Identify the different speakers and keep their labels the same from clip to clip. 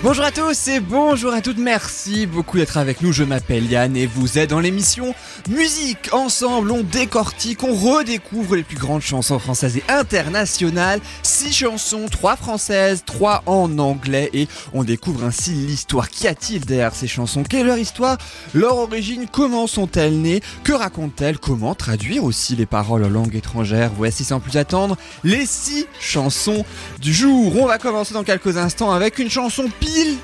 Speaker 1: Bonjour à tous et bonjour à toutes, merci beaucoup d'être avec nous, je m'appelle Yann et vous êtes dans l'émission Musique. Ensemble, on décortique, on redécouvre les plus grandes chansons françaises et internationales. Six chansons, trois françaises, trois en anglais et on découvre ainsi l'histoire. Qu'y a-t-il derrière ces chansons? Quelle est leur histoire? Leur origine? Comment sont-elles nées? Que racontent-elles? Comment traduire aussi les paroles en langue étrangère? Voici sans plus attendre les six chansons du jour. On va commencer dans quelques instants avec une chanson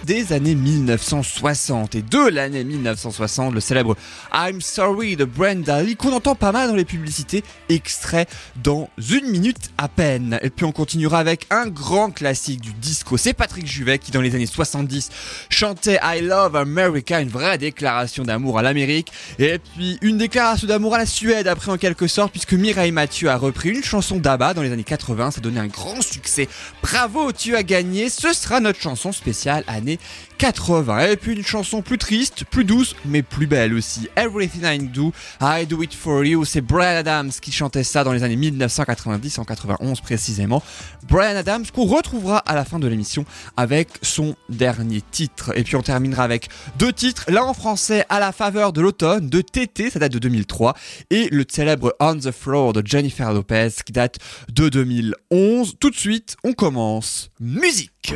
Speaker 1: des années 1960 et de l'année 1960, le célèbre I'm Sorry de Brenda Lee qu'on entend pas mal dans les publicités, extrait dans une minute à peine. Et puis on continuera avec un grand classique du disco, c'est Patrick Juvet qui dans les années 70 chantait I Love America, une vraie déclaration d'amour à l'Amérique, et puis une déclaration d'amour à la Suède après en quelque sorte puisque Mireille Mathieu a repris une chanson d'Abba dans les années 80, ça donné un grand succès. Bravo, tu as gagné, ce sera notre chanson spéciale années 80. Et puis une chanson plus triste, plus douce, mais plus belle aussi. Everything I Do, I Do It For You. C'est Brian Adams qui chantait ça dans les années 1990, en 91 précisément. Brian Adams qu'on retrouvera à la fin de l'émission avec son dernier titre. Et puis on terminera avec deux titres, l'un en français à la faveur de l'automne de TT, ça date de 2003, et le célèbre On the Floor de Jennifer Lopez qui date de 2011. Tout de suite, on commence. Musique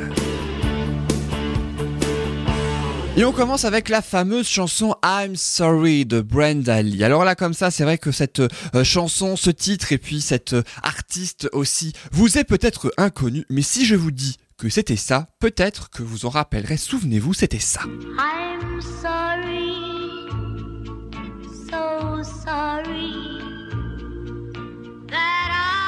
Speaker 1: et on commence avec la fameuse chanson I'm Sorry de Brenda Lee. Alors là comme ça, c'est vrai que cette euh, chanson, ce titre et puis cette euh, artiste aussi vous est peut-être inconnu, mais si je vous dis que c'était ça, peut-être que vous en rappellerez. Souvenez-vous, c'était ça.
Speaker 2: I'm sorry, so sorry that I.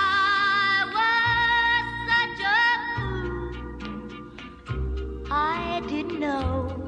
Speaker 2: I didn't know.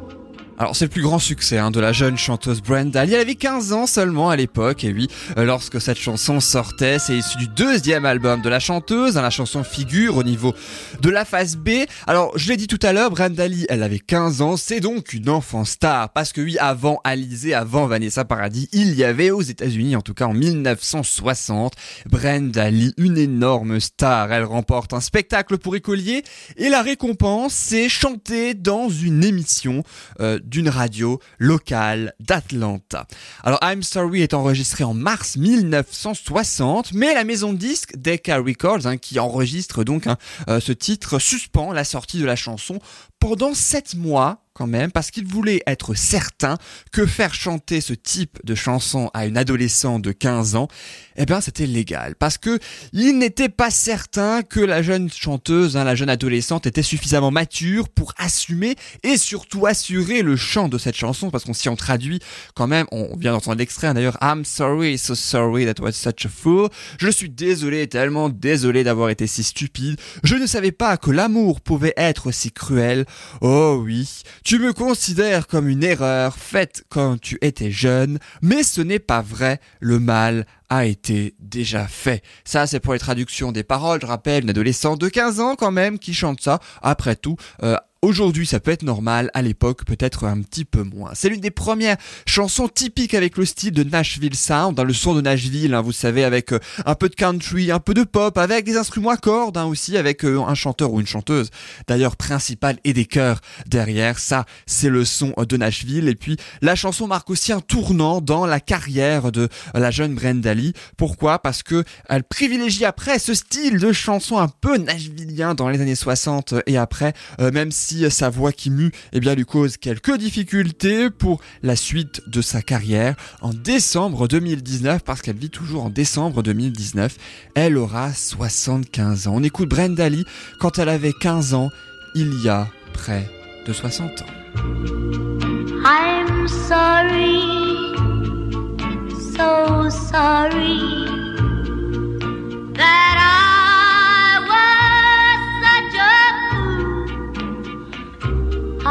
Speaker 1: Alors c'est le plus grand succès hein, de la jeune chanteuse Brenda. Elle avait 15 ans seulement à l'époque et oui, euh, lorsque cette chanson sortait, c'est issu du deuxième album de la chanteuse. Hein, la chanson figure au niveau de la phase B. Alors je l'ai dit tout à l'heure, Brenda Lee, elle avait 15 ans, c'est donc une enfant star parce que oui, avant Alizé, avant Vanessa Paradis, il y avait aux États-Unis, en tout cas en 1960, Brenda Lee, une énorme star. Elle remporte un spectacle pour écoliers et la récompense, c'est chanter dans une émission. Euh, d'une radio locale d'Atlanta. Alors I'm Sorry est enregistré en mars 1960, mais la maison de disques Decca Records, hein, qui enregistre donc hein, euh, ce titre, suspend la sortie de la chanson pendant 7 mois même, parce qu'il voulait être certain que faire chanter ce type de chanson à une adolescente de 15 ans, eh bien c'était légal. Parce que il n'était pas certain que la jeune chanteuse, hein, la jeune adolescente était suffisamment mature pour assumer et surtout assurer le chant de cette chanson, parce qu'on s'y en traduit quand même, on vient d'entendre l'extrait hein, d'ailleurs, I'm sorry, so sorry that was such a fool. Je suis désolé, tellement désolé d'avoir été si stupide. Je ne savais pas que l'amour pouvait être si cruel. Oh oui, tu me considères comme une erreur faite quand tu étais jeune, mais ce n'est pas vrai, le mal a été déjà fait. Ça, c'est pour les traductions des paroles. Je rappelle, une adolescente de 15 ans quand même qui chante ça. Après tout, euh, Aujourd'hui, ça peut être normal, à l'époque, peut-être un petit peu moins. C'est l'une des premières chansons typiques avec le style de Nashville Sound, dans le son de Nashville, hein, vous savez, avec euh, un peu de country, un peu de pop, avec des instruments à cordes hein, aussi, avec euh, un chanteur ou une chanteuse, d'ailleurs principale et des chœurs derrière. Ça, c'est le son de Nashville. Et puis, la chanson marque aussi un tournant dans la carrière de la jeune Brenda Lee. Pourquoi? Parce que elle privilégie après ce style de chanson un peu nashvillien dans les années 60 et après, euh, même sa voix qui mue eh bien, lui cause quelques difficultés pour la suite de sa carrière. En décembre 2019, parce qu'elle vit toujours en décembre 2019, elle aura 75 ans. On écoute Brenda Lee quand elle avait 15 ans, il y a près de 60 ans.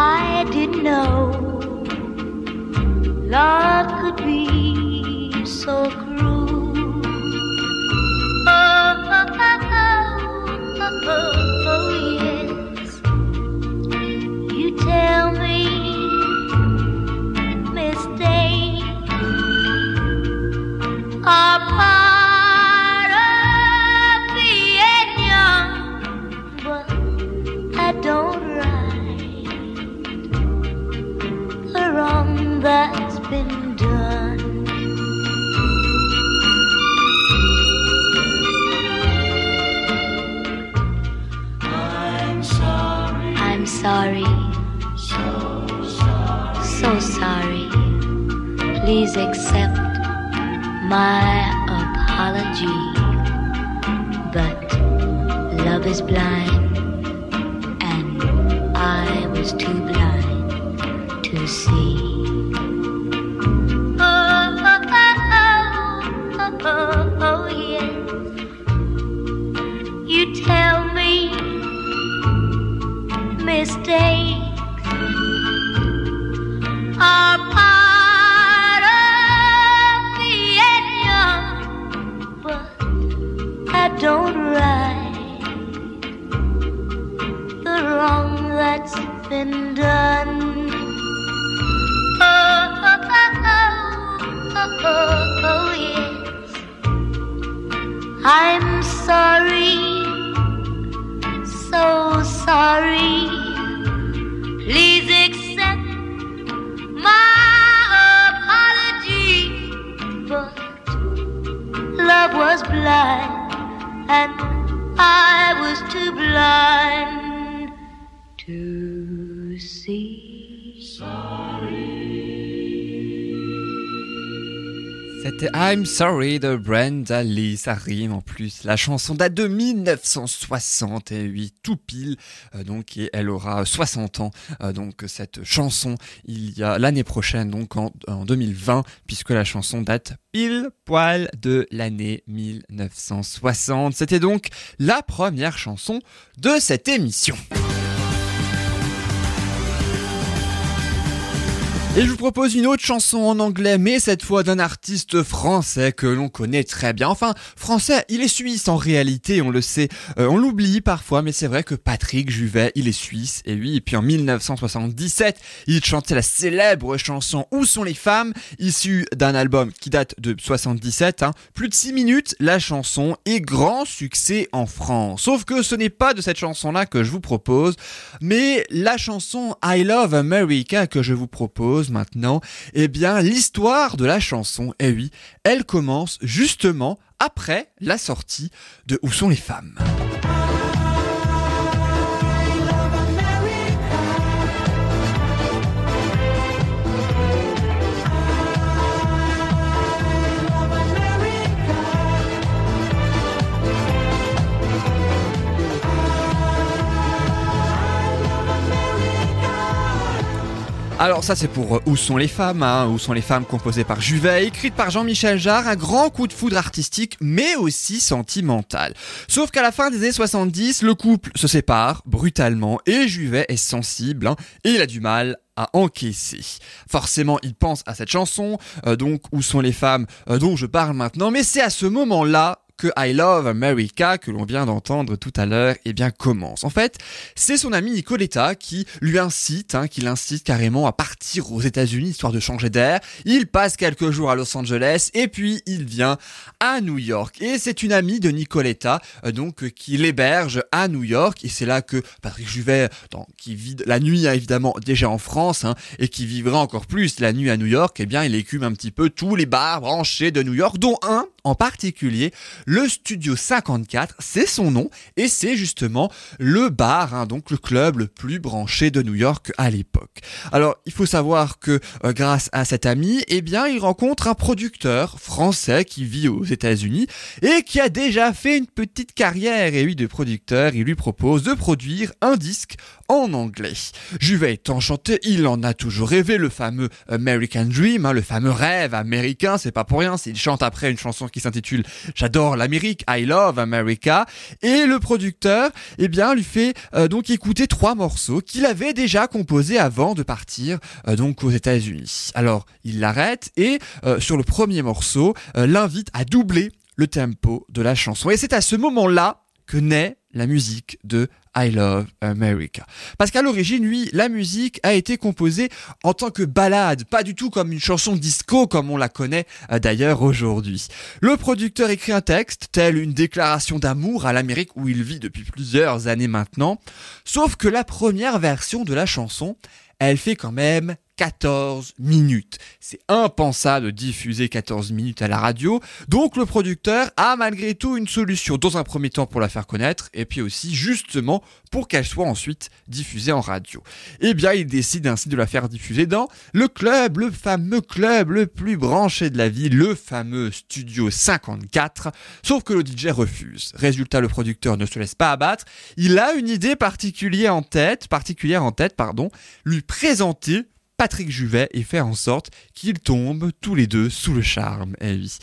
Speaker 2: I didn't know love could be so cruel. Oh, oh, oh, oh, oh, oh, yes. You tell me
Speaker 1: C'était I'm Sorry de Brenda Lee, ça rime en plus. La chanson date de 1968, tout pile, euh, donc elle aura 60 ans. euh, donc cette chanson, il y a l'année prochaine, donc en 2020, puisque la chanson date pile poil de l'année 1960. C'était donc la première chanson de cette émission. Et je vous propose une autre chanson en anglais, mais cette fois d'un artiste français que l'on connaît très bien. Enfin, français, il est suisse en réalité, on le sait. Euh, on l'oublie parfois, mais c'est vrai que Patrick Juvet, il est suisse. Et oui, et puis en 1977, il chantait la célèbre chanson Où sont les femmes issue d'un album qui date de 77. Hein. Plus de 6 minutes, la chanson est grand succès en France. Sauf que ce n'est pas de cette chanson-là que je vous propose, mais la chanson I Love America que je vous propose maintenant, eh bien l'histoire de la chanson, eh oui, elle commence justement après la sortie de Où sont les femmes? Alors ça c'est pour euh, Où sont les femmes, hein, Où sont les femmes composées par Juvet, écrite par Jean-Michel Jarre, un grand coup de foudre artistique mais aussi sentimental. Sauf qu'à la fin des années 70, le couple se sépare brutalement et Juvet est sensible hein, et il a du mal à encaisser. Forcément, il pense à cette chanson, euh, donc Où sont les femmes euh, dont je parle maintenant, mais c'est à ce moment-là que I Love America que l'on vient d'entendre tout à l'heure, eh bien commence. En fait, c'est son ami Nicoletta qui lui incite, hein, qui l'incite carrément à partir aux États-Unis histoire de changer d'air. Il passe quelques jours à Los Angeles et puis il vient à New York. Et c'est une amie de Nicoletta euh, donc euh, qui l'héberge à New York et c'est là que Patrick Juvet, qui vit la nuit hein, évidemment déjà en France hein, et qui vivra encore plus la nuit à New York, eh bien il écume un petit peu tous les bars branchés de New York, dont un en particulier le Studio 54, c'est son nom, et c'est justement le bar, hein, donc le club le plus branché de New York à l'époque. Alors, il faut savoir que euh, grâce à cet ami, eh il rencontre un producteur français qui vit aux États-Unis et qui a déjà fait une petite carrière. Et oui, de producteur, il lui propose de produire un disque en anglais. Juvet est enchanté, il en a toujours rêvé, le fameux American Dream, hein, le fameux rêve américain, c'est pas pour rien, c'est- il chante après une chanson qui s'intitule J'adore l'Amérique, I love America, et le producteur, eh bien, lui fait euh, donc écouter trois morceaux qu'il avait déjà composés avant de partir euh, donc aux États-Unis. Alors, il l'arrête et euh, sur le premier morceau, l'invite à doubler le tempo de la chanson. Et c'est à ce moment-là que naît la musique de I Love America. Parce qu'à l'origine, lui, la musique a été composée en tant que ballade, pas du tout comme une chanson disco comme on la connaît euh, d'ailleurs aujourd'hui. Le producteur écrit un texte, tel une déclaration d'amour à l'Amérique où il vit depuis plusieurs années maintenant, sauf que la première version de la chanson, elle fait quand même
Speaker 3: 14 minutes. C'est impensable de diffuser 14 minutes à la radio, donc le producteur a malgré tout une solution, dans un premier temps pour la faire connaître, et puis aussi justement pour qu'elle soit ensuite diffusée en radio. Eh bien, il décide ainsi de la faire diffuser dans le club, le fameux club le plus branché de la ville, le fameux Studio 54, sauf que le DJ refuse. Résultat, le producteur ne se laisse pas abattre, il a une idée particulière en tête, particulière en tête, pardon, lui présenter Patrick Juvet et faire en sorte qu'ils tombent tous les deux sous le charme. Eh oui.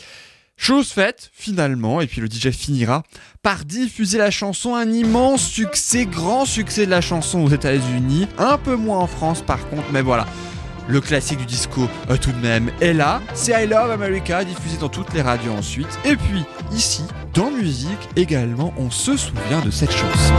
Speaker 3: Chose faite, finalement, et puis le DJ finira par diffuser la chanson, un immense succès, grand succès de la chanson aux États-Unis, un peu moins en France par contre, mais voilà. Le classique du disco, euh, tout de même, est là. C'est I Love America, diffusé dans toutes les radios ensuite. Et puis, ici, dans musique également, on se souvient de cette chanson.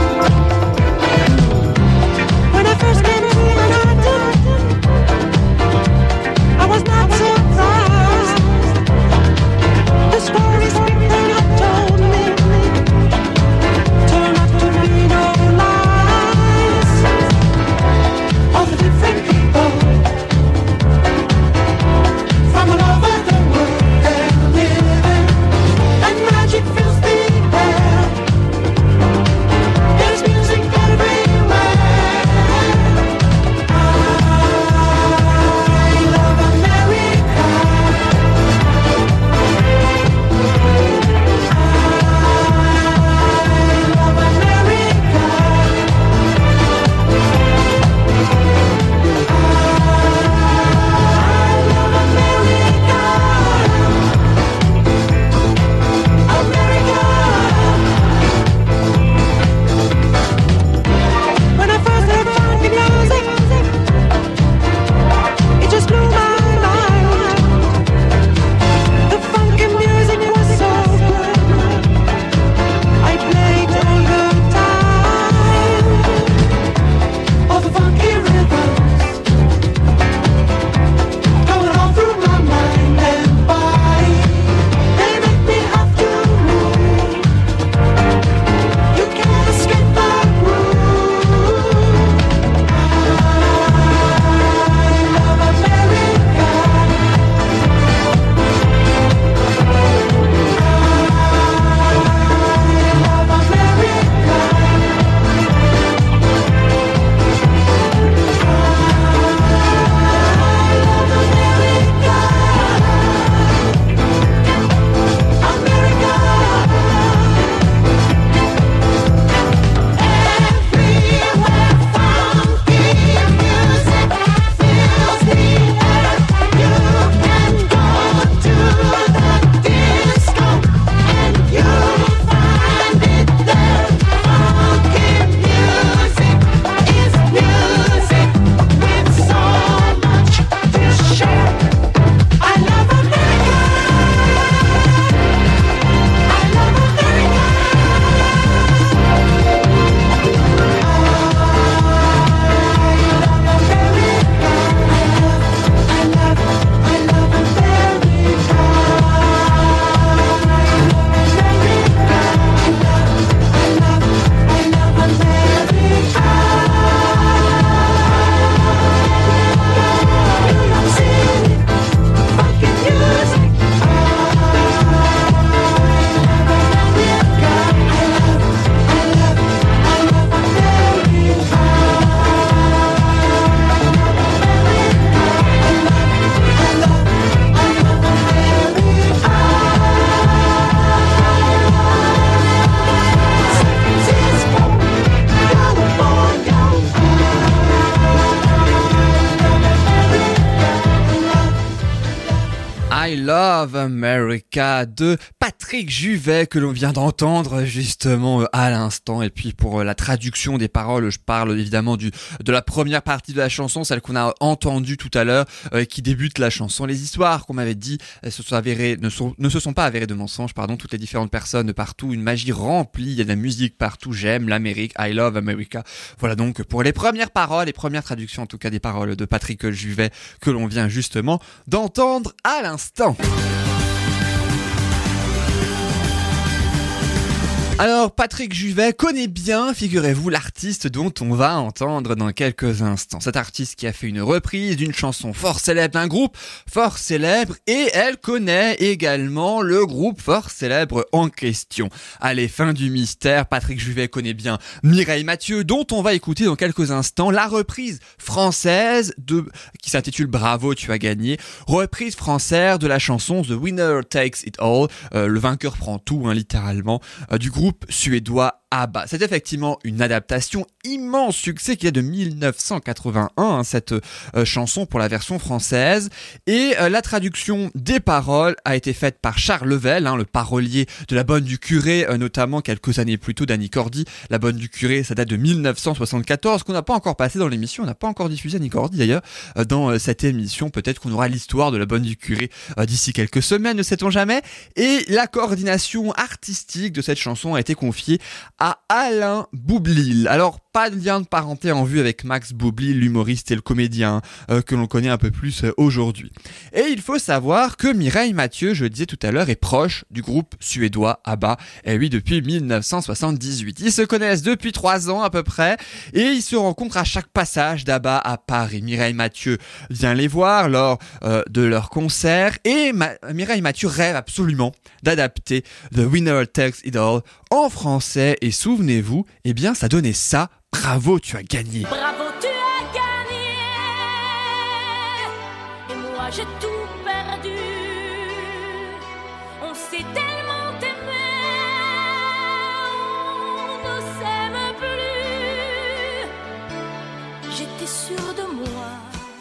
Speaker 3: De Patrick Juvet que l'on vient d'entendre justement euh, à l'instant. Et puis pour euh, la traduction des paroles je parle évidemment du de la première partie de la chanson celle qu'on a entendue tout à l'heure euh, qui débute la chanson. Les histoires qu'on m'avait dit se sont avérées ne sont ne se sont pas avérées de mensonges pardon. Toutes les différentes personnes partout une magie remplie il y a de la musique partout. J'aime l'Amérique I Love America. Voilà donc pour les premières paroles les premières traductions en tout cas des paroles de Patrick Juvet que l'on vient justement d'entendre à l'instant
Speaker 1: Alors, Patrick Juvet connaît bien, figurez-vous, l'artiste dont on va entendre dans quelques instants. Cet artiste qui a fait une reprise d'une chanson fort célèbre d'un groupe fort célèbre et elle connaît également le groupe fort célèbre en question. Allez, fin du mystère, Patrick Juvet connaît bien Mireille Mathieu dont on va écouter dans quelques instants la reprise française de, qui s'intitule Bravo, tu as gagné, reprise française de la chanson The Winner Takes It All, euh, le vainqueur prend tout, hein, littéralement, euh, du groupe suédois ABBA. C'est effectivement une adaptation immense succès qui est de 1981, hein, cette euh, chanson pour la version française. Et euh, la traduction des paroles a été faite par Charles Level, hein, le parolier de La Bonne du Curé, euh, notamment quelques années plus tôt d'Annie Cordy. La Bonne du Curé, ça date de 1974, qu'on n'a pas encore passé dans l'émission, on n'a pas encore diffusé Annie Cordy d'ailleurs dans cette émission. Peut-être qu'on aura l'histoire de La Bonne du Curé d'ici quelques semaines, ne sait-on jamais. Et la coordination artistique de cette chanson a été confiée à Alain Boublil. Alors, pas de lien de parenté en vue avec Max Boublil, l'humoriste et le comédien euh, que l'on connaît un peu plus euh, aujourd'hui. Et il faut savoir que Mireille Mathieu, je le disais tout à l'heure, est proche du groupe suédois ABBA. Et oui, depuis 1978. Ils se connaissent depuis trois ans à peu près et ils se rencontrent à chaque passage d'ABBA à Paris. Mireille Mathieu vient les voir lors euh, de leur concert et Mireille Mathieu rêve absolument d'adapter The Winner Takes It All en français et souvenez-vous, eh bien ça donnait ça. Bravo, tu as gagné.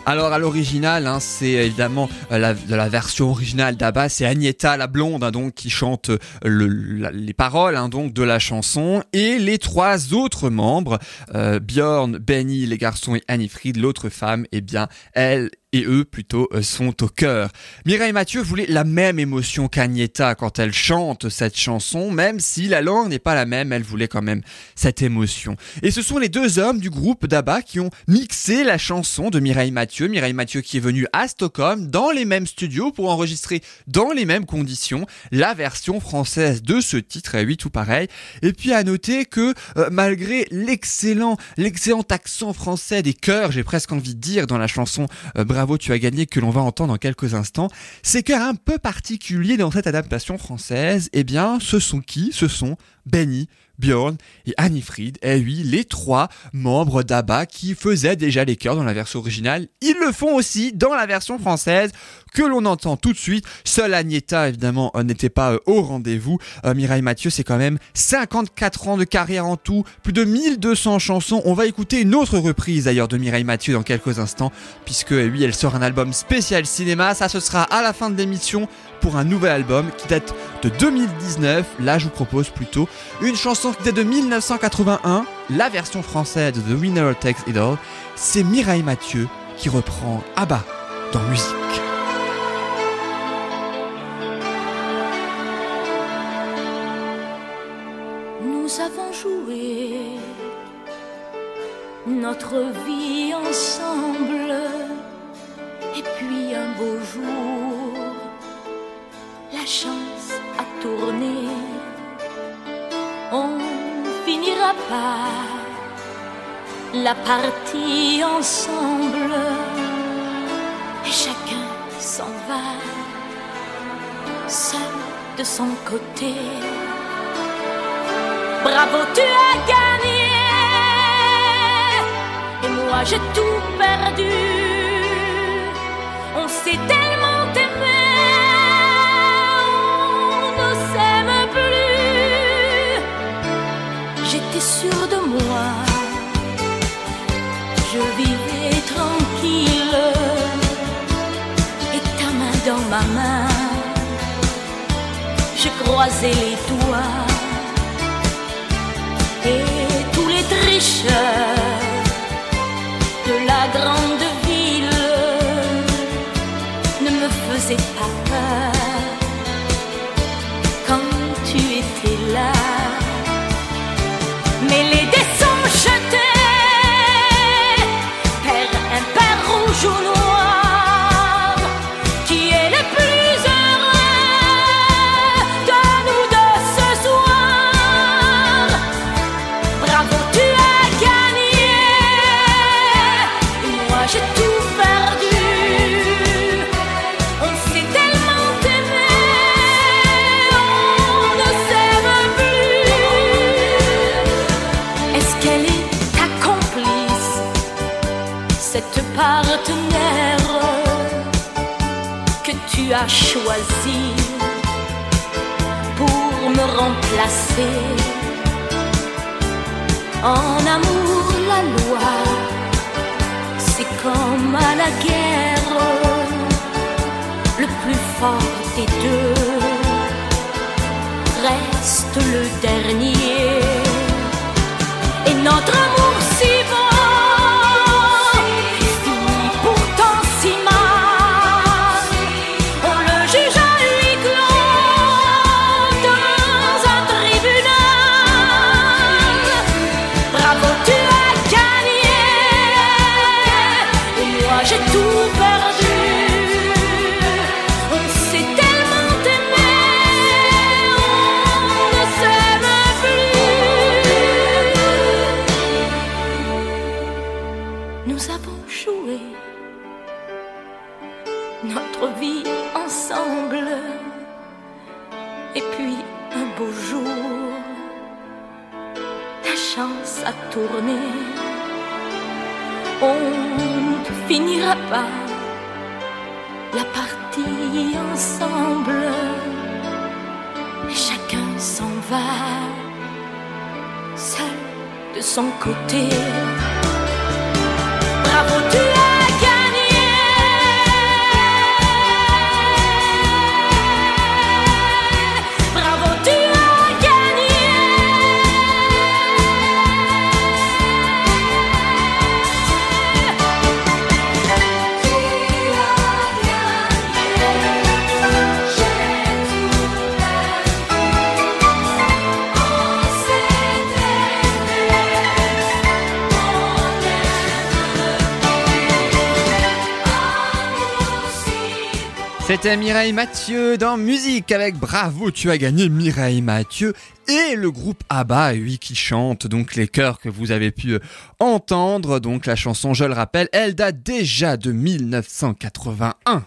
Speaker 1: Alors à l'original, hein, c'est évidemment euh, la, la version originale d'Abba, c'est Agneta la blonde hein, donc qui chante euh, les paroles hein, donc de la chanson. Et les trois autres membres, euh, Björn, Benny les garçons et Annie-Fried l'autre femme, eh bien elle et eux plutôt euh, sont au cœur. Mireille Mathieu voulait la même émotion qu'Agneta quand elle chante cette chanson, même si la langue n'est pas la même, elle voulait quand même cette émotion. Et ce sont les deux hommes du groupe d'Abba qui ont mixé la chanson de Mireille Mathieu. Mireille Mathieu qui est venue à Stockholm dans les mêmes studios pour enregistrer dans les mêmes conditions la version française de ce titre. Et oui, tout pareil. Et puis à noter que euh, malgré l'excellent, l'excellent accent français des chœurs, j'ai presque envie de dire dans la chanson euh, Bravo, tu as gagné que l'on va entendre dans quelques instants, ces chœurs un peu particuliers dans cette adaptation française, eh bien, ce sont qui? Ce sont Benny, Björn et Annie-Fried. Eh oui, les trois membres d'ABBA qui faisaient déjà les chœurs dans la version originale. Ils le font aussi dans la version française que l'on entend tout de suite. Seule Agneta, évidemment, euh, n'était pas euh, au rendez-vous. Euh, Mireille Mathieu, c'est quand même 54 ans de carrière en tout, plus de 1200 chansons. On va écouter une autre reprise d'ailleurs de Mireille Mathieu dans quelques instants, puisque eh oui, elle sort un album spécial cinéma. Ça, ce sera à la fin de l'émission pour un nouvel album qui date de 2019. Là, je vous propose plutôt une chanson qui date de 1981, la version française de The Winner Takes It All. C'est Mireille Mathieu qui reprend Abba dans musique.
Speaker 4: Nous avons joué notre vie ensemble. Et puis un beau jour, la chance a tourné. On finira par la partie ensemble. Et chacun s'en va, seul de son côté. Bravo, tu as gagné. Et moi j'ai tout perdu. On s'est tellement J'étais sûre de moi. Je vivais tranquille. Et ta main dans ma main. Je croisais les doigts et tous les tricheurs En amour, la loi, c'est comme à la guerre, le plus fort des deux reste le dernier. Et notre amour son côté. Bravo, tu
Speaker 1: C'était Mireille Mathieu dans Musique avec Bravo, tu as gagné Mireille Mathieu et le groupe ABBA, oui, qui chante donc les chœurs que vous avez pu euh, entendre. Donc la chanson, je le rappelle, elle date déjà de 1981.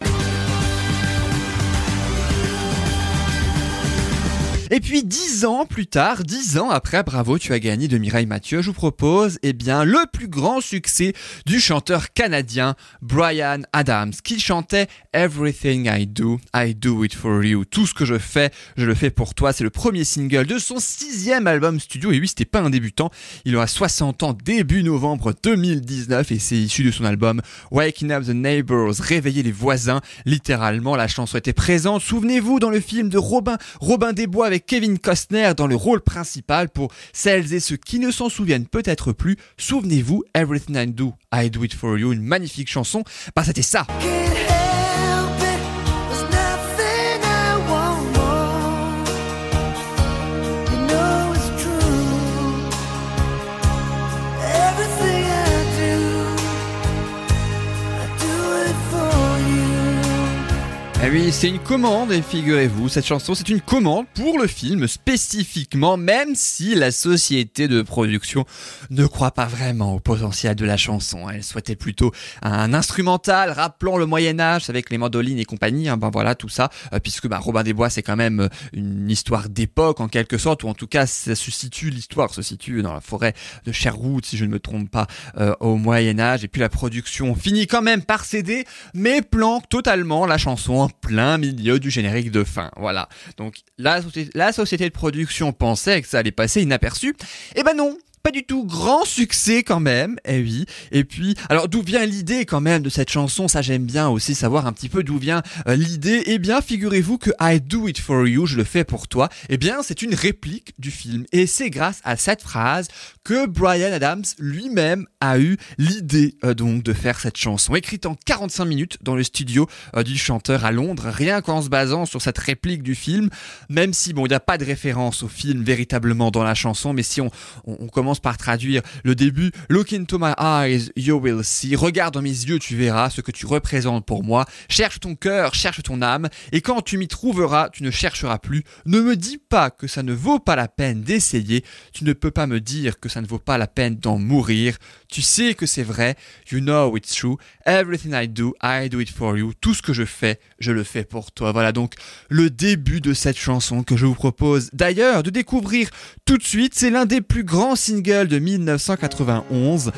Speaker 1: Et puis dix ans plus tard, dix ans après Bravo, tu as gagné de Mireille Mathieu, je vous propose eh bien le plus grand succès du chanteur canadien Brian Adams, qui chantait Everything I Do, I Do It For You. Tout ce que je fais, je le fais pour toi. C'est le premier single de son sixième album studio. Et oui, c'était pas un débutant. Il aura 60 ans début novembre 2019 et c'est issu de son album Waking Up the Neighbors, réveiller les voisins. Littéralement, la chanson était présente. Souvenez-vous dans le film de Robin, Robin des Bois avec Kevin Costner dans le rôle principal. Pour celles et ceux qui ne s'en souviennent peut-être plus, souvenez-vous, Everything I Do, I Do It For You, une magnifique chanson. Bah, c'était ça. Eh oui, c'est une commande, et figurez-vous, cette chanson, c'est une commande pour le film spécifiquement, même si la société de production ne croit pas vraiment au potentiel de la chanson. Elle souhaitait plutôt un instrumental rappelant le Moyen-Âge avec les mandolines et compagnie, hein, ben voilà, tout ça, euh, puisque ben, Robin des Bois, c'est quand même euh, une histoire d'époque en quelque sorte, ou en tout cas, ça se situe, l'histoire se situe dans la forêt de Sherwood, si je ne me trompe pas, euh, au Moyen-Âge, et puis la production finit quand même par céder, mais planque totalement la chanson en plein milieu du générique de fin. Voilà. Donc la, la société de production pensait que ça allait passer inaperçu. Eh ben non pas du tout grand succès quand même, eh oui. Et puis, alors d'où vient l'idée quand même de cette chanson? Ça j'aime bien aussi savoir un petit peu d'où vient euh, l'idée. Eh bien, figurez-vous que I Do It For You, je le fais pour toi. Eh bien, c'est une réplique du film. Et c'est grâce à cette phrase que Brian Adams lui-même a eu l'idée euh, donc de faire cette chanson, écrite en 45 minutes dans le studio euh, du chanteur à Londres, rien qu'en se basant sur cette réplique du film, même si bon, il n'y a pas de référence au film véritablement dans la chanson, mais si on, on, on commence par traduire le début, Look into my eyes, you will see, regarde dans mes yeux, tu verras ce que tu représentes pour moi, cherche ton cœur, cherche ton âme, et quand tu m'y trouveras, tu ne chercheras plus, ne me dis pas que ça ne vaut pas la peine d'essayer, tu ne peux pas me dire que ça ne vaut pas la peine d'en mourir, tu sais que c'est vrai, you know it's true, everything I do, I do it for you, tout ce que je fais, je le fais pour toi. Voilà donc le début de cette chanson que je vous propose d'ailleurs de découvrir tout de suite, c'est l'un des plus grands singles de 1991.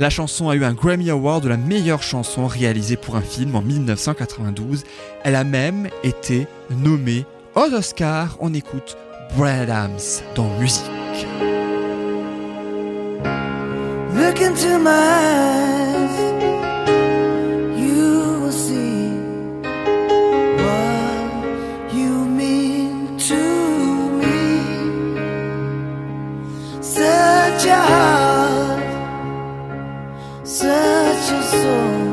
Speaker 1: La chanson a eu un Grammy Award de la meilleure chanson réalisée pour un film en 1992. Elle a même été nommée aux Oscars. On écoute Bryan Adams dans Musique.
Speaker 5: Such a heart, such a soul.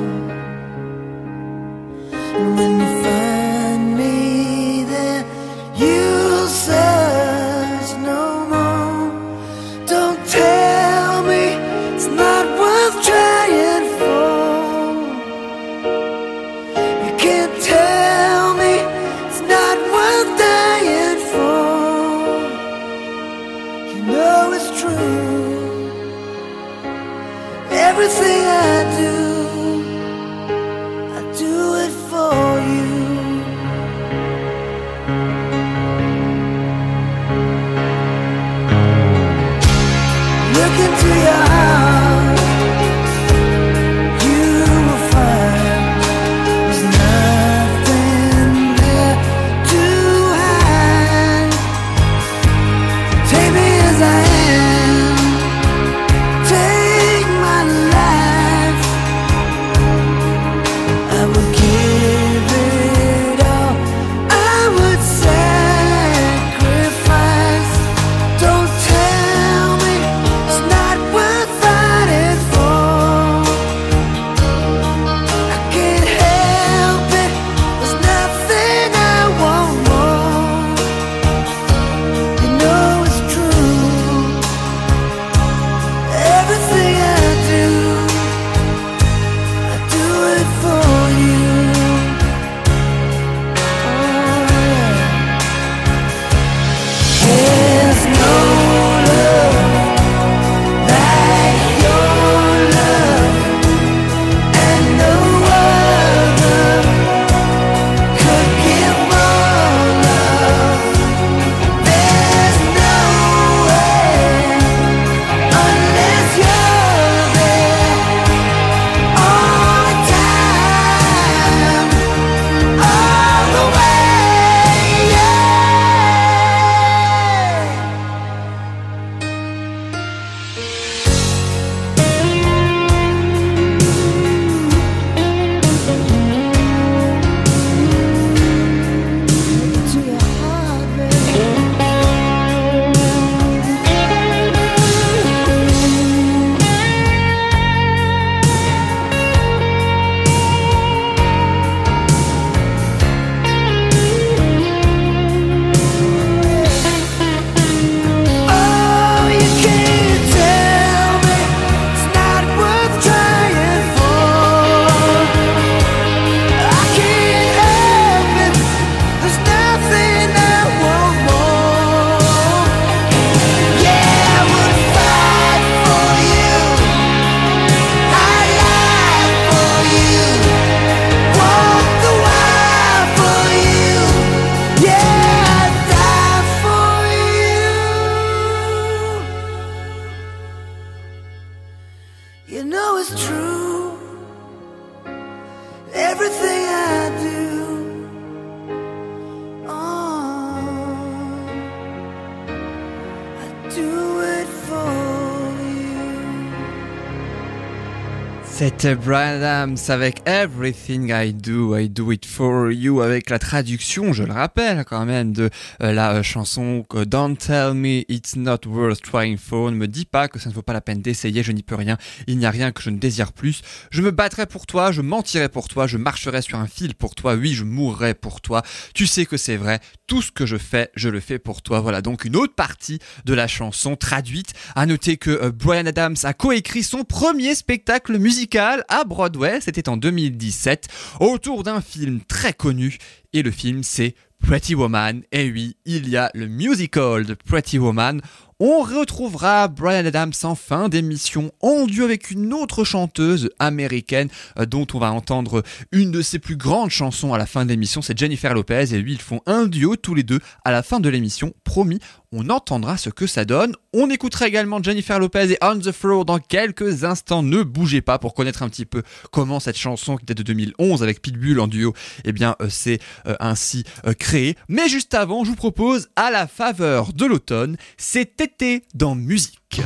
Speaker 1: C'était avec Everything I Do, I Do It For You avec la traduction, je le rappelle quand même, de euh, la euh, chanson Don't Tell Me It's Not Worth Trying For. Ne me dis pas que ça ne vaut pas la peine d'essayer, je n'y peux rien, il n'y a rien que je ne désire plus. Je me battrai pour toi, je mentirai pour toi, je marcherai sur un fil pour toi, oui, je mourrai pour toi. Tu sais que c'est vrai, tout ce que je fais, je le fais pour toi. Voilà donc une autre partie de la chanson traduite. À noter que euh, Brian Adams a coécrit son premier spectacle musical à Broadway, c'était en 2017, autour d'un film très connu. Et le film, c'est Pretty Woman. Et oui, il y a le musical de Pretty Woman. On retrouvera Brian Adams en fin d'émission en duo avec une autre chanteuse américaine euh, dont on va entendre une de ses plus grandes chansons à la fin de l'émission, c'est Jennifer Lopez et lui ils font un duo tous les deux à la fin de l'émission, promis, on entendra ce que ça donne. On écoutera également Jennifer Lopez et On the Floor dans quelques instants, ne bougez pas pour connaître un petit peu comment cette chanson qui date de 2011 avec Pitbull en duo, eh bien euh, c'est euh, ainsi euh, créé. Mais juste avant, je vous propose à la faveur de l'automne, c'est été dans musique.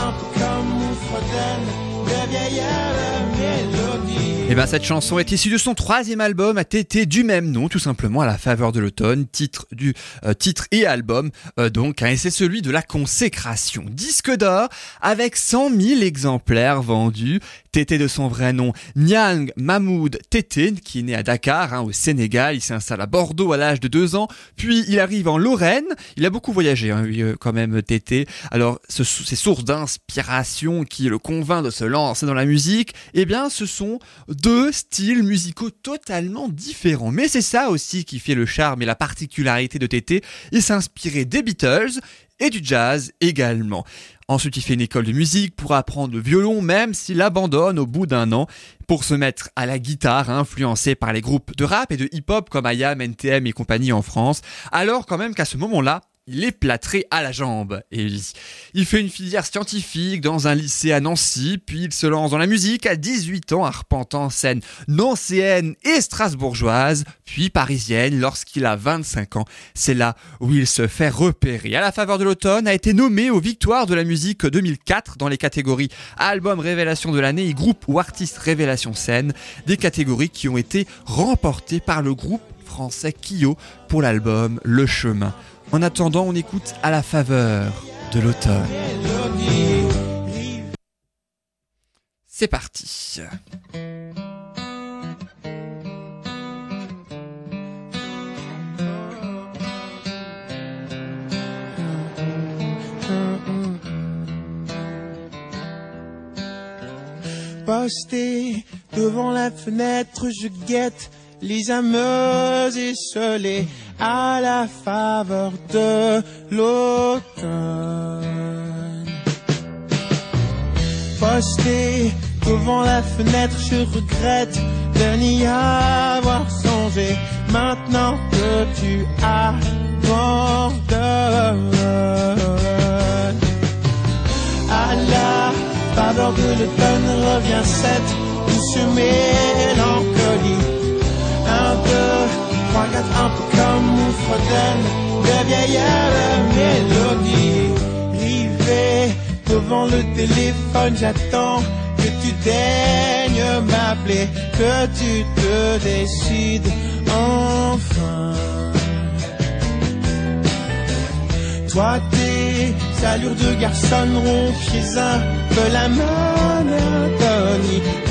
Speaker 6: Un peu comme calle y a la miel.
Speaker 1: Et ben cette chanson est issue de son troisième album à TT du même nom, tout simplement à la faveur de l'automne, titre du euh, titre et album euh, donc, hein, et c'est celui de la consécration, disque d'or avec 100 000 exemplaires vendus. Tété de son vrai nom, Nyang Mahmoud Tété, qui est né à Dakar, hein, au Sénégal. Il s'installe à Bordeaux à l'âge de deux ans, puis il arrive en Lorraine. Il a beaucoup voyagé, hein, euh, quand même, Tété. Alors, ce- ces sources d'inspiration qui le convainc de se lancer dans la musique, eh bien, ce sont deux styles musicaux totalement différents. Mais c'est ça aussi qui fait le charme et la particularité de Tété. Il s'inspirait des Beatles et du jazz également. Ensuite, il fait une école de musique pour apprendre le violon, même s'il abandonne au bout d'un an pour se mettre à la guitare, influencé par les groupes de rap et de hip-hop comme IAM, NTM et compagnie en France. Alors quand même qu'à ce moment-là, il est plâtré à la jambe. Et il, fait une filière scientifique dans un lycée à Nancy, puis il se lance dans la musique à 18 ans, arpentant scène nancéenne et strasbourgeoise, puis parisienne lorsqu'il a 25 ans. C'est là où il se fait repérer. À la faveur de l'automne, a été nommé aux Victoires de la musique 2004 dans les catégories album révélation de l'année et groupe ou artiste révélation scène, des catégories qui ont été remportées par le groupe français Kyo pour l'album Le Chemin. En attendant, on écoute à la faveur de l'automne. C'est parti.
Speaker 6: Posté devant la fenêtre, je guette les âmes esselées à la faveur de l'automne. Posté devant la fenêtre, je regrette de n'y avoir songé. Maintenant que tu abandonnes, à la faveur de l'automne revient cette douce mélancolie. Un peu 3, 4, un peu comme une fontaine de mélodie. Rivé devant le téléphone, j'attends que tu daignes m'appeler, que tu te décides enfin. Toi, tes allures de garçon rompiez un peu la monotonie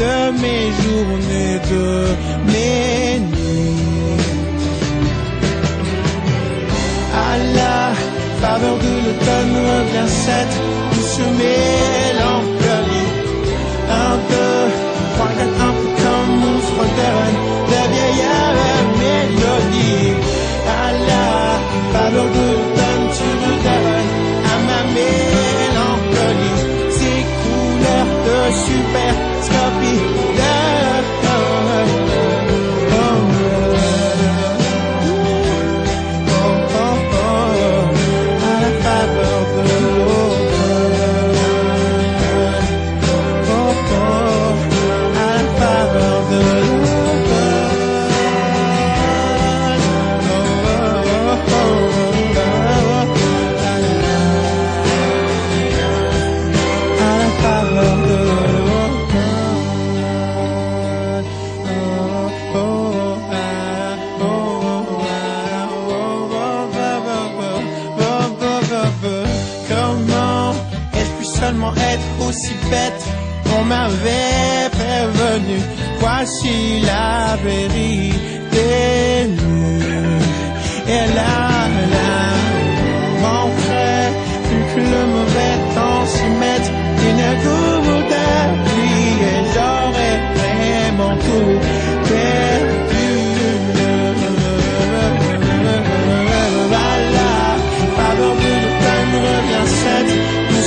Speaker 6: de mes journées, de mes nuits. À la faveur de l'automne revient cette douce mélancolie. Un, deux, trois, quatre, un peu comme on fredonne de vieilles mélodies. À la faveur de l'automne, tu redonnes à ma mélancolie ces couleurs de super on m'avait prévenu, voici la vérité nue. Et là, là, manquerait plus que le mauvais temps s'y mette, une gourde pluie et j'aurais vraiment tout perdu. Voilà, pardon de peine revient cette, nous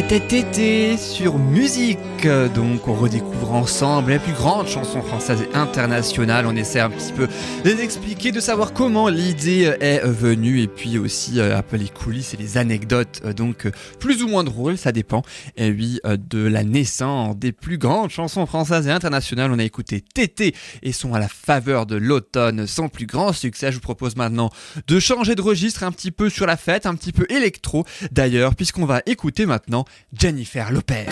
Speaker 1: C'était été sur musique. Donc on redécouvre ensemble les plus grandes chansons françaises et internationales. On essaie un petit peu de expliquer, de savoir comment l'idée est venue et puis aussi un peu les coulisses et les anecdotes. euh, Donc euh, plus ou moins drôles, ça dépend. Et oui, euh, de la naissance des plus grandes chansons françaises et internationales. On a écouté Tété et sont à la faveur de l'automne. Son plus grand succès, je vous propose maintenant de changer de registre un petit peu sur la fête, un petit peu électro d'ailleurs, puisqu'on va écouter maintenant Jennifer Lopez.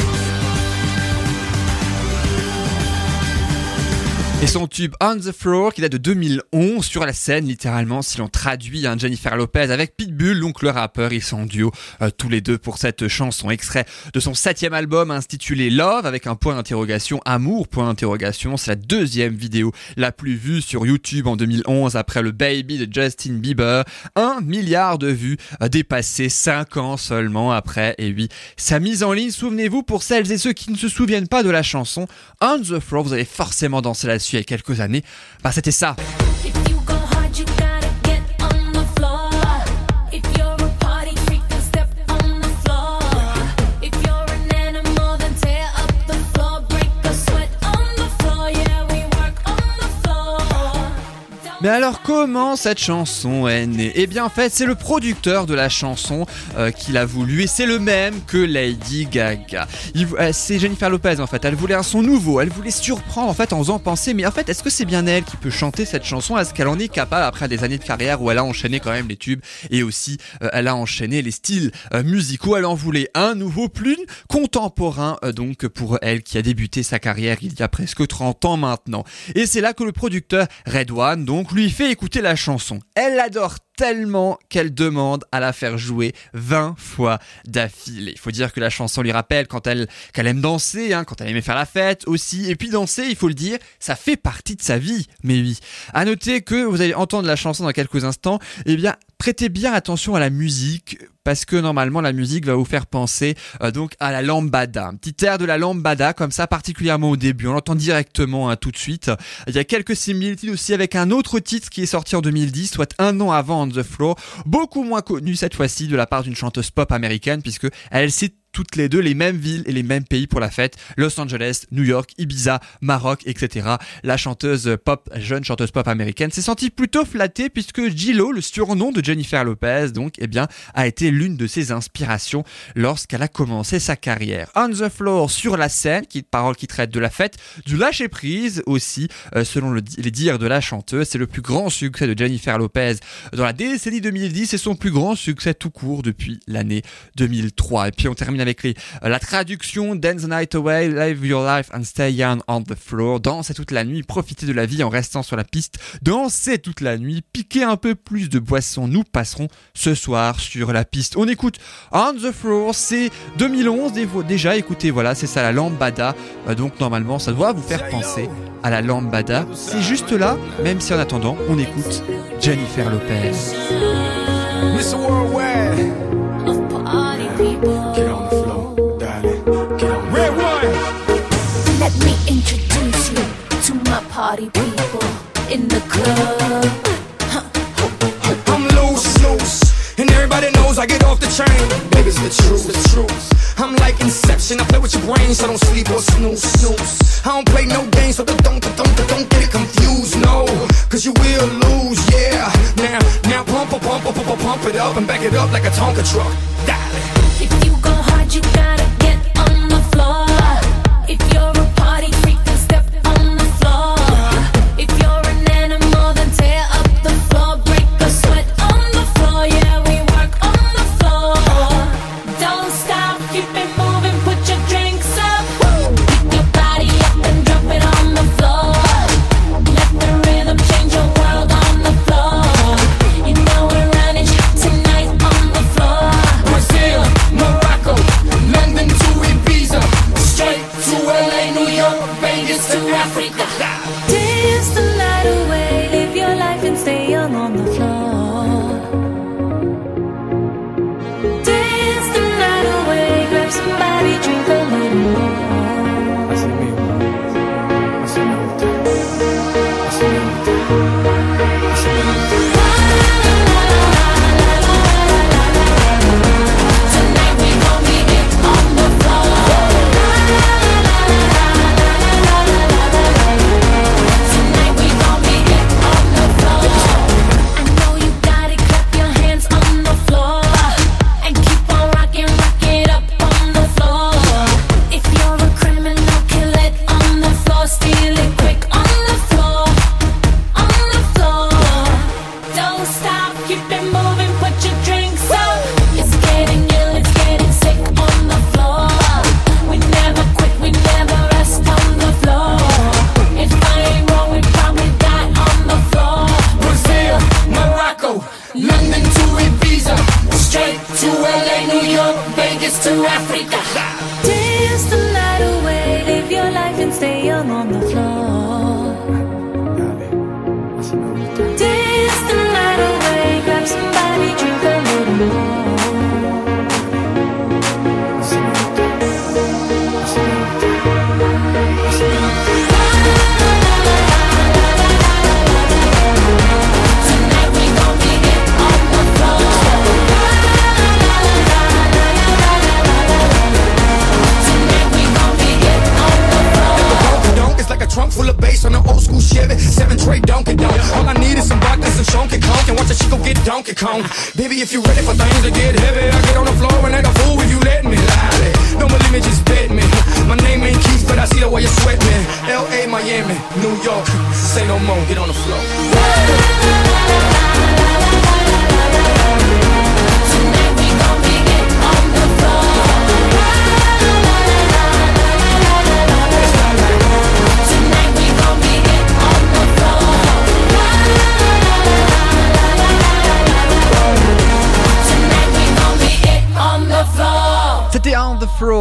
Speaker 1: Et son tube On the Floor qui date de 2011 sur la scène littéralement si l'on traduit un Jennifer Lopez avec Pitbull donc le rappeur ils sont en duo euh, tous les deux pour cette chanson extrait de son septième album intitulé Love avec un point d'interrogation amour point d'interrogation. C'est la deuxième vidéo la plus vue sur YouTube en 2011 après le Baby de Justin Bieber. Un milliard de vues euh, dépassé 5 ans seulement après. Et oui sa mise en ligne souvenez-vous pour celles et ceux qui ne se souviennent pas de la chanson On the Floor vous avez forcément dansé il y a quelques années. Bah c'était ça Mais alors comment cette chanson est née? Eh bien en fait c'est le producteur de la chanson euh, qui l'a voulu et c'est le même que Lady Gaga. Euh, c'est Jennifer Lopez en fait, elle voulait un son nouveau, elle voulait surprendre en fait en faisant penser mais en fait est-ce que c'est bien elle qui peut chanter cette chanson? Est-ce qu'elle en est capable après des années de carrière où elle a enchaîné quand même les tubes et aussi euh, elle a enchaîné les styles euh, musicaux, elle en voulait un nouveau plus contemporain donc pour elle qui a débuté sa carrière il y a presque 30 ans maintenant. Et c'est là que le producteur Red One donc lui fait écouter la chanson. Elle l'adore tellement qu'elle demande à la faire jouer 20 fois d'affilée. Il faut dire que la chanson lui rappelle quand elle qu'elle aime danser, hein, quand elle aimait faire la fête aussi. Et puis danser, il faut le dire, ça fait partie de sa vie. Mais oui. À noter que vous allez entendre la chanson dans quelques instants. Eh bien, prêtez bien attention à la musique parce que normalement la musique va vous faire penser euh, donc à la lambada, un petit air de la lambada comme ça particulièrement au début, on l'entend directement hein, tout de suite. Il y a quelques similitudes aussi avec un autre titre qui est sorti en 2010, soit un an avant The Floor, beaucoup moins connu cette fois-ci de la part d'une chanteuse pop américaine puisque elle cite toutes les deux les mêmes villes et les mêmes pays pour la fête, Los Angeles, New York, Ibiza, Maroc, etc. La chanteuse pop, jeune chanteuse pop américaine, s'est sentie plutôt flattée puisque Gillo, le surnom de Jennifer Lopez, donc, eh bien, a été l'une de ses inspirations lorsqu'elle a commencé sa carrière. On the Floor sur la scène, qui parole qui traite de la fête, du lâcher prise aussi, euh, selon le- les dires de la chanteuse, c'est le plus grand succès de Jennifer Lopez dans la décennie 2010 et son plus grand succès tout court depuis l'année 2003. Et puis on termine les, euh, la traduction Dance the Night Away, Live Your Life and Stay Young on the Floor. Dansez toute la nuit, profitez de la vie en restant sur la piste. Dansez toute la nuit, piquez un peu plus de boissons. Nous passerons ce soir sur la piste. On écoute On the Floor, c'est 2011 dé- déjà. Écoutez, voilà, c'est ça la lambada. Euh, donc normalement, ça doit vous faire penser à la lambada. C'est juste là, même si en attendant, on écoute Jennifer Lopez.
Speaker 4: Party people in the club.
Speaker 7: I'm loose, loose. And everybody knows I get off the train. Baby, it's the truth, the truth. I'm like Inception. I play with your brain, so don't sleep or snooze, snooze. I don't play no games, so don't, don't, don't, don't get it confused, no. Cause you will lose, yeah. Now, now pump, pump, pump, pump, pump, pump it up and back it up like a Tonka truck. Darling.
Speaker 4: If you go hard, you gotta get on the floor. If you're a party
Speaker 7: Donkey Kong. Baby, if you ready for things to get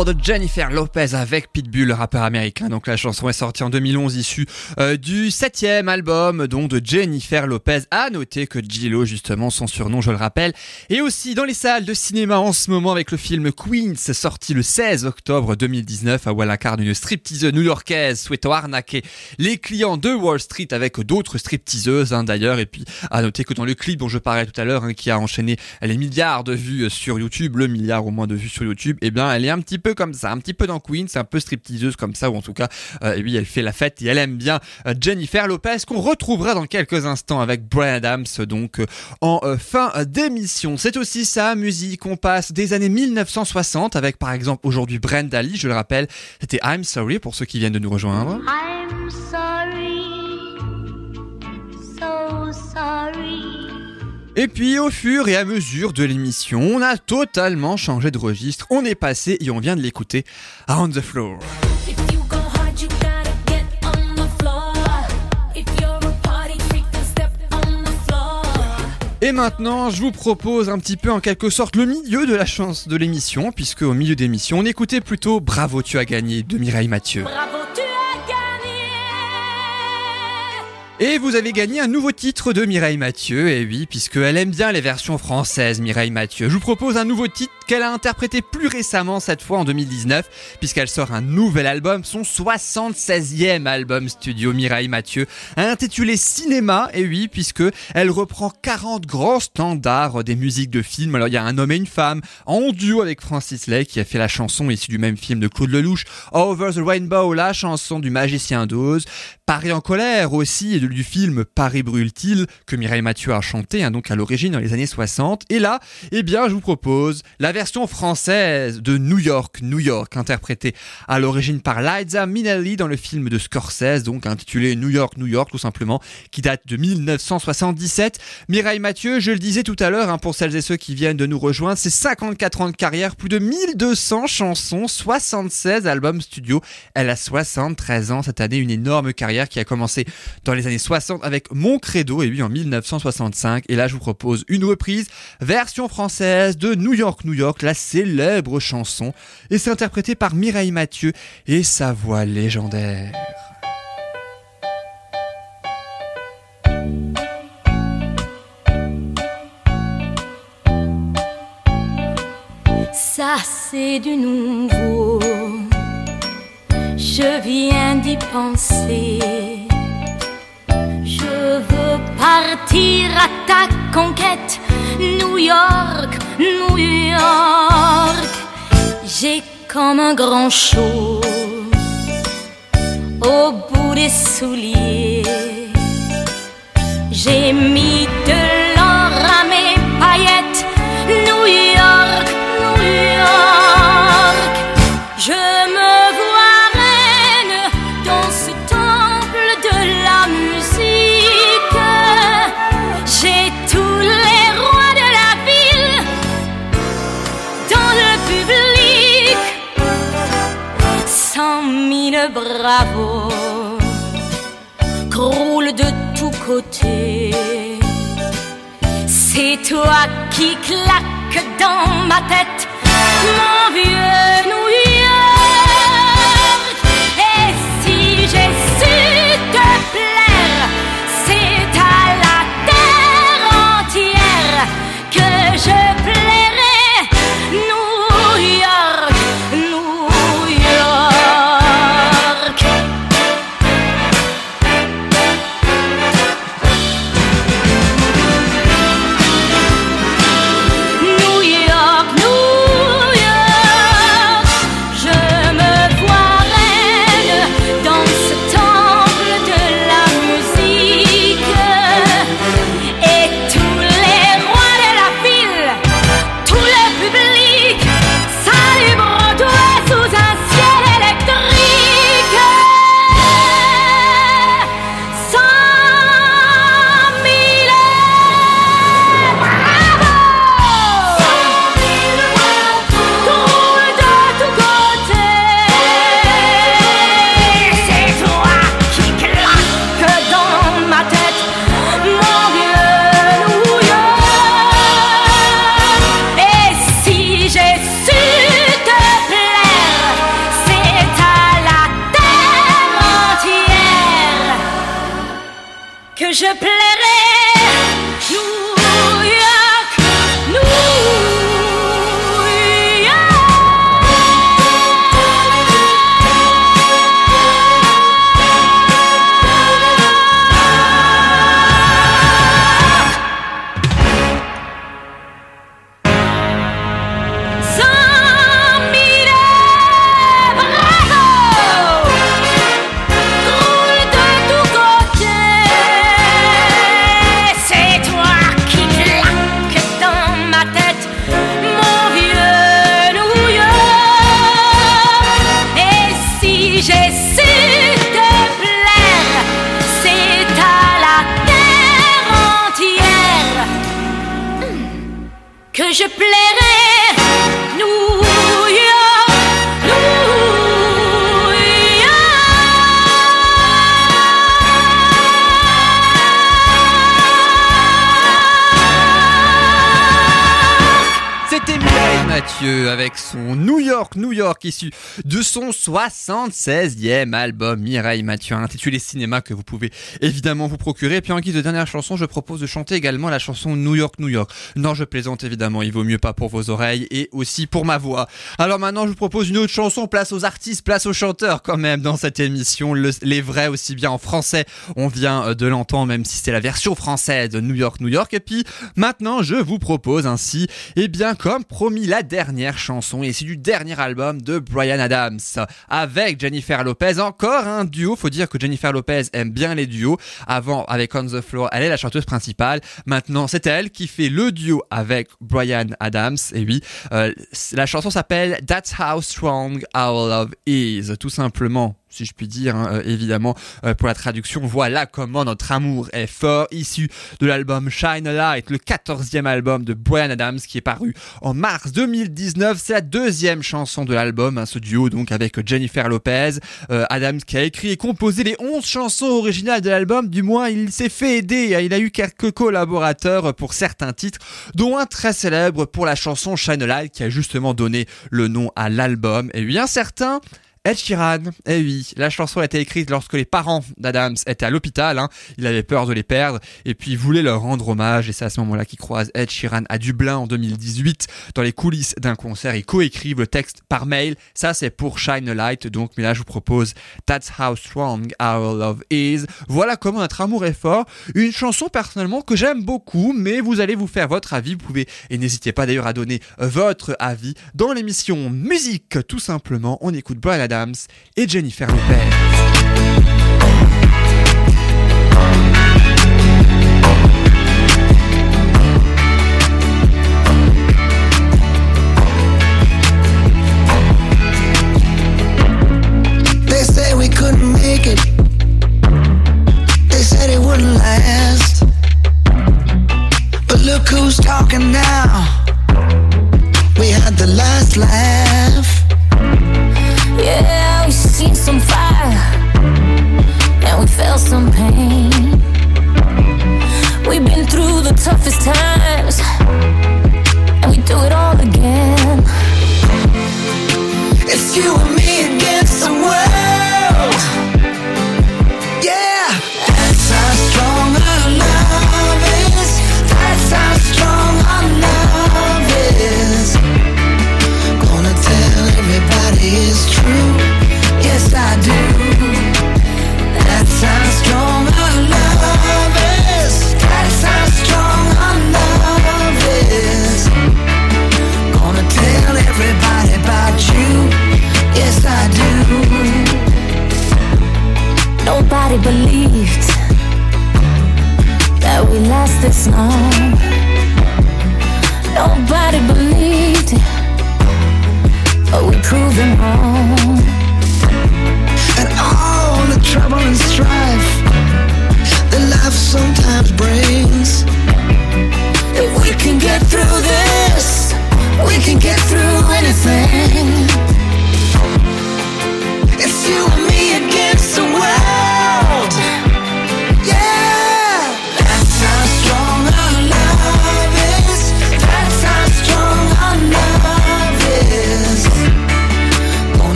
Speaker 1: De Jennifer Lopez avec Pitbull, le rappeur américain. Donc la chanson est sortie en 2011, issue euh, du septième album donc de Jennifer Lopez. À noter que Gillo, justement, son surnom, je le rappelle, est aussi dans les salles de cinéma en ce moment avec le film Queens, sorti le 16 octobre 2019, où elle incarne une stripteaseuse new-yorkaise souhaitant arnaquer les clients de Wall Street avec d'autres stripteaseuses hein, d'ailleurs. Et puis à noter que dans le clip dont je parlais tout à l'heure, hein, qui a enchaîné les milliards de vues sur YouTube, le milliard au moins de vues sur YouTube, eh bien elle est un petit peu comme ça, un petit peu dans Queen, c'est un peu stripteaseuse comme ça, ou en tout cas, euh, oui, elle fait la fête et elle aime bien euh, Jennifer Lopez, qu'on retrouvera dans quelques instants avec Brian Adams, donc euh, en euh, fin d'émission. C'est aussi ça, musique, on passe des années 1960 avec par exemple aujourd'hui Brenda Lee, je le rappelle, c'était I'm Sorry pour ceux qui viennent de nous rejoindre.
Speaker 2: I'm sorry,
Speaker 1: Et puis au fur et à mesure de l'émission, on a totalement changé de registre, on est passé et on vient de l'écouter à On the Floor. Et maintenant, je vous propose un petit peu en quelque sorte le milieu de la chance de l'émission, puisque au milieu d'émission, on écoutait plutôt Bravo, tu as gagné de Mireille Mathieu.
Speaker 4: Bravo, tu
Speaker 1: Et vous avez gagné un nouveau titre de Mireille Mathieu, et oui, puisqu'elle aime bien les versions françaises, Mireille Mathieu. Je vous propose un nouveau titre qu'elle a interprété plus récemment, cette fois en 2019, puisqu'elle sort un nouvel album, son 76e album studio Mireille Mathieu, intitulé Cinéma, et oui, puisque elle reprend 40 grands standards des musiques de films. Alors il y a un homme et une femme, en duo avec Francis Lay, qui a fait la chanson issue du même film de Claude Lelouch, Over the Rainbow, la chanson du magicien d'Oz, Paris en colère aussi, et du film Paris brûle-t-il, que Mireille Mathieu a chanté, hein, donc à l'origine dans les années 60. Et là, eh bien, je vous propose la version française de New York, New York, interprétée à l'origine par Liza Minnelli dans le film de Scorsese, donc intitulé New York, New York, tout simplement, qui date de 1977. Mireille Mathieu, je le disais tout à l'heure, hein, pour celles et ceux qui viennent de nous rejoindre, c'est 54 ans de carrière, plus de 1200 chansons, 76 albums studio. Elle a 73 ans cette année, une énorme carrière qui a commencé dans les années 60 avec Mon Credo et lui en 1965. Et là, je vous propose une reprise, version française de New York, New York, la célèbre chanson. Et c'est interprété par Mireille Mathieu et sa voix légendaire.
Speaker 4: Ça c'est du nouveau. Je viens d'y penser. Je veux partir à ta conquête. New York, New York. J'ai comme un grand chaud au bout des souliers. J'ai mis de bravos croulent de tous côtés. C'est toi qui claques dans ma tête mon vieux New
Speaker 1: Avec son New York, New York, issu de son 76e album Mireille Mathieu, intitulé Cinéma, que vous pouvez évidemment vous procurer. Et puis en guise de dernière chanson, je propose de chanter également la chanson New York, New York. Non, je plaisante évidemment, il vaut mieux pas pour vos oreilles et aussi pour ma voix. Alors maintenant, je vous propose une autre chanson, place aux artistes, place aux chanteurs quand même dans cette émission. Le- les vrais aussi bien en français, on vient euh, de l'entendre, même si c'est la version française de New York, New York. Et puis maintenant, je vous propose ainsi, eh bien, comme promis, la dernière chanson, et c'est du dernier album de Brian Adams, avec Jennifer Lopez, encore un duo, faut dire que Jennifer Lopez aime bien les duos, avant, avec On The Floor, elle est la chanteuse principale, maintenant, c'est elle qui fait le duo avec Brian Adams, et oui, euh, la chanson s'appelle That's How Strong Our Love Is, tout simplement si je puis dire, hein, euh, évidemment, euh, pour la traduction, voilà comment notre amour est fort, issu de l'album Shine Light, le 14e album de Brian Adams qui est paru en mars 2019. C'est la deuxième chanson de l'album, hein, ce duo donc avec Jennifer Lopez. Euh, Adams qui a écrit et composé les 11 chansons originales de l'album, du moins il s'est fait aider, il a eu quelques collaborateurs pour certains titres, dont un très célèbre pour la chanson Shine Light qui a justement donné le nom à l'album. Et bien certain Ed Sheeran, eh oui, la chanson a été écrite lorsque les parents d'Adams étaient à l'hôpital, hein. il avait peur de les perdre, et puis il voulait leur rendre hommage, et c'est à ce moment-là qu'il croise Ed Sheeran à Dublin en 2018, dans les coulisses d'un concert, ils coécrivent le texte par mail, ça c'est pour Shine a Light, donc, mais là je vous propose That's How Strong Our Love Is, voilà comment notre amour est fort, une chanson personnellement que j'aime beaucoup, mais vous allez vous faire votre avis, vous pouvez, et n'hésitez pas d'ailleurs à donner votre avis dans l'émission Musique, tout simplement, on écoute Brian Adams et Jennifer Lopez.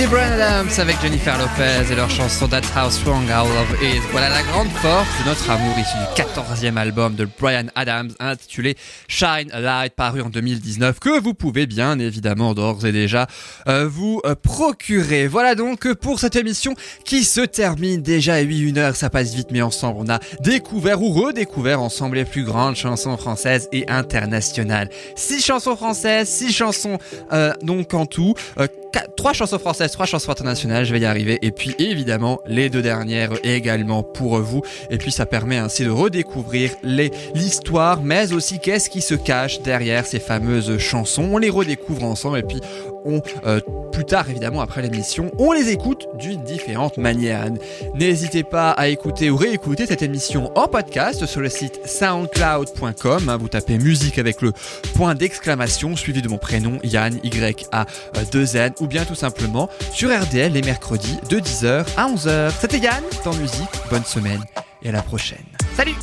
Speaker 1: C'était Brian Adams avec Jennifer Lopez et leur chanson That's How Strong Our Love Is. Voilà la grande force de notre amour issu du 14e album de Brian Adams intitulé Shine a Light paru en 2019 que vous pouvez bien évidemment d'ores et déjà euh, vous euh, procurer. Voilà donc pour cette émission qui se termine déjà à 8 une heure. Ça passe vite mais ensemble on a découvert ou redécouvert ensemble les plus grandes chansons françaises et internationales. Six chansons françaises, six chansons euh, donc en tout. Euh, quatre- trois chansons françaises, trois chansons internationales, je vais y arriver. Et puis évidemment les deux dernières également pour vous. Et puis ça permet ainsi de redécouvrir l'histoire, mais aussi qu'est-ce qui se cache derrière ces fameuses chansons. On les redécouvre ensemble et puis on euh, plus tard évidemment après l'émission, on les écoute d'une différente manière. N'hésitez pas à écouter ou réécouter cette émission en podcast sur le site soundcloud.com. hein. Vous tapez musique avec le point d'exclamation suivi de mon prénom Yann Y A 2 N ou bien tout simplement sur RDL les mercredis de 10h à 11h. C'était Yann dans musique. Bonne semaine et à la prochaine. Salut